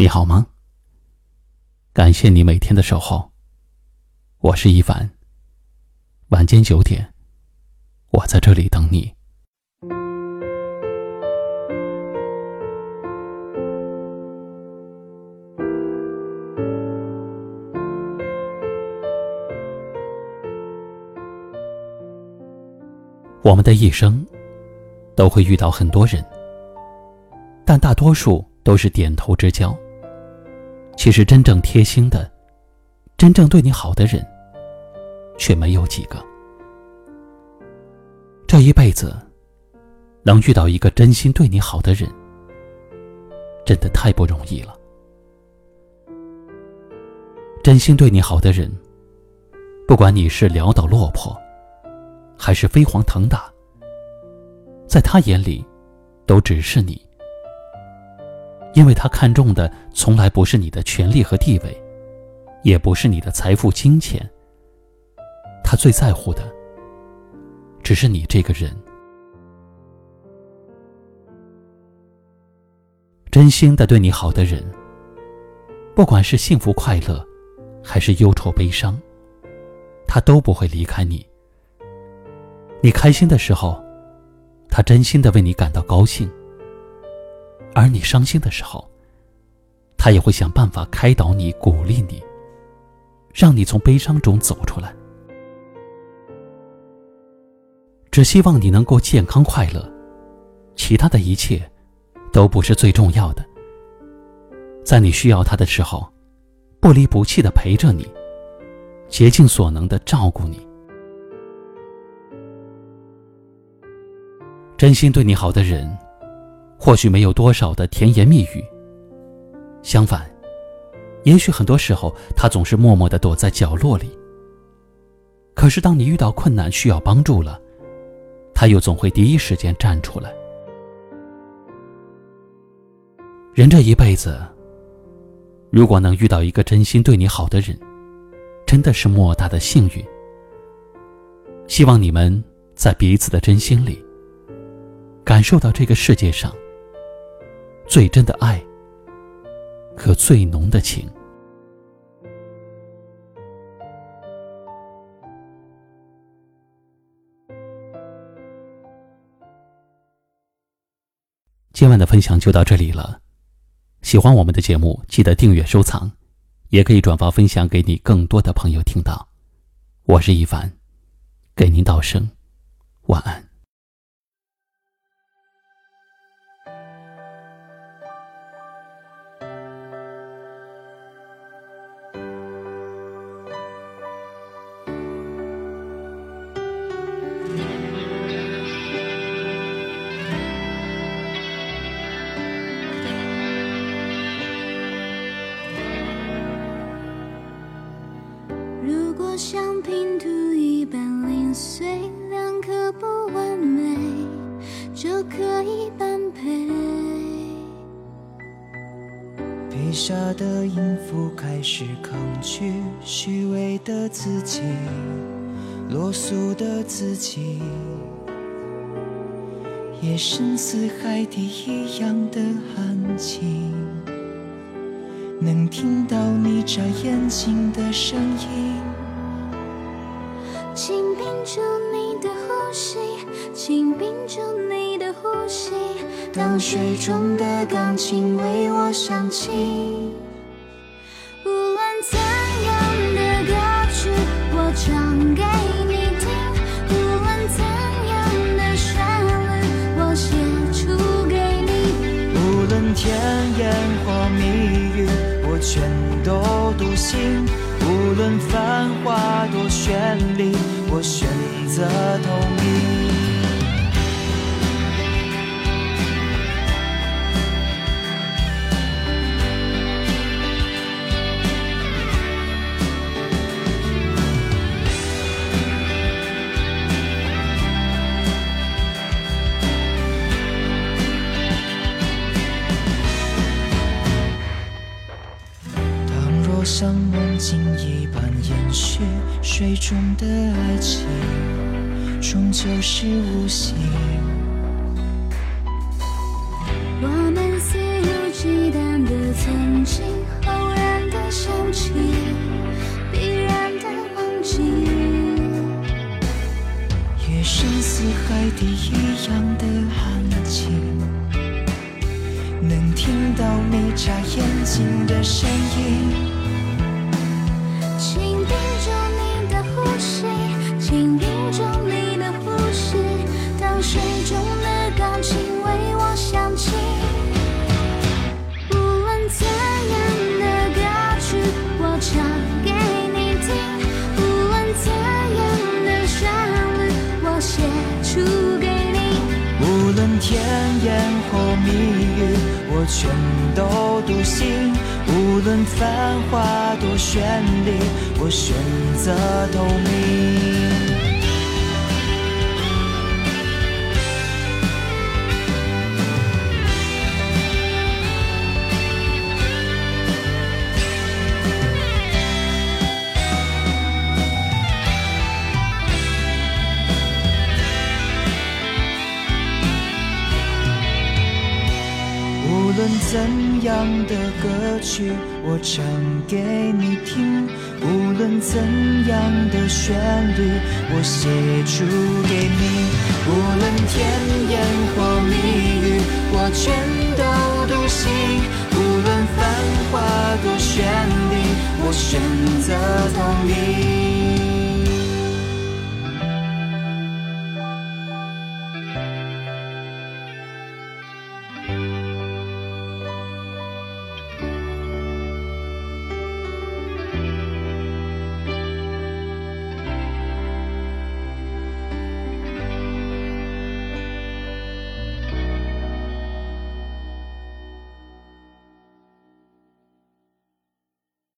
你好吗？感谢你每天的守候。我是一凡。晚间九点，我在这里等你。我们的一生都会遇到很多人，但大多数都是点头之交。其实，真正贴心的、真正对你好的人，却没有几个。这一辈子，能遇到一个真心对你好的人，真的太不容易了。真心对你好的人，不管你是潦倒落魄，还是飞黄腾达，在他眼里，都只是你。因为他看重的从来不是你的权利和地位，也不是你的财富金钱。他最在乎的，只是你这个人。真心的对你好的人，不管是幸福快乐，还是忧愁悲伤，他都不会离开你。你开心的时候，他真心的为你感到高兴。而你伤心的时候，他也会想办法开导你、鼓励你，让你从悲伤中走出来。只希望你能够健康快乐，其他的一切都不是最重要的。在你需要他的时候，不离不弃的陪着你，竭尽所能的照顾你。真心对你好的人。或许没有多少的甜言蜜语。相反，也许很多时候他总是默默的躲在角落里。可是当你遇到困难需要帮助了，他又总会第一时间站出来。人这一辈子，如果能遇到一个真心对你好的人，真的是莫大的幸运。希望你们在彼此的真心里，感受到这个世界上。最真的爱和最浓的情。今晚的分享就到这里了。喜欢我们的节目，记得订阅收藏，也可以转发分享给你更多的朋友听到。我是一凡，给您道声晚安。像拼图一般零碎，两颗不完美就可以般配。笔下的音符开始抗拒虚伪的自己，落俗的自己，夜深似海底一样的安静，能听到你眨眼睛的声音。屏住你的呼吸，请屏住你的呼吸。当水中的钢琴为我响起，无论怎样的歌曲，我唱给你听；无论怎样的旋律，我写出给你。无论甜言或蜜语，我全都独行。无论繁华多绚丽，我选择同意。水中的爱情，终究是无形。我们肆无忌惮的曾经，偶然的想起，必然的忘记。夜深似海底一样的安静，能听到你眨眼睛的声音。全都笃信。无论繁华多绚丽，我选择透明。论怎样的歌曲，我唱给你听；无论怎样的旋律，我写出给你。无论甜言或蜜语，我全都笃信。无论繁华多绚丽，我选择透明。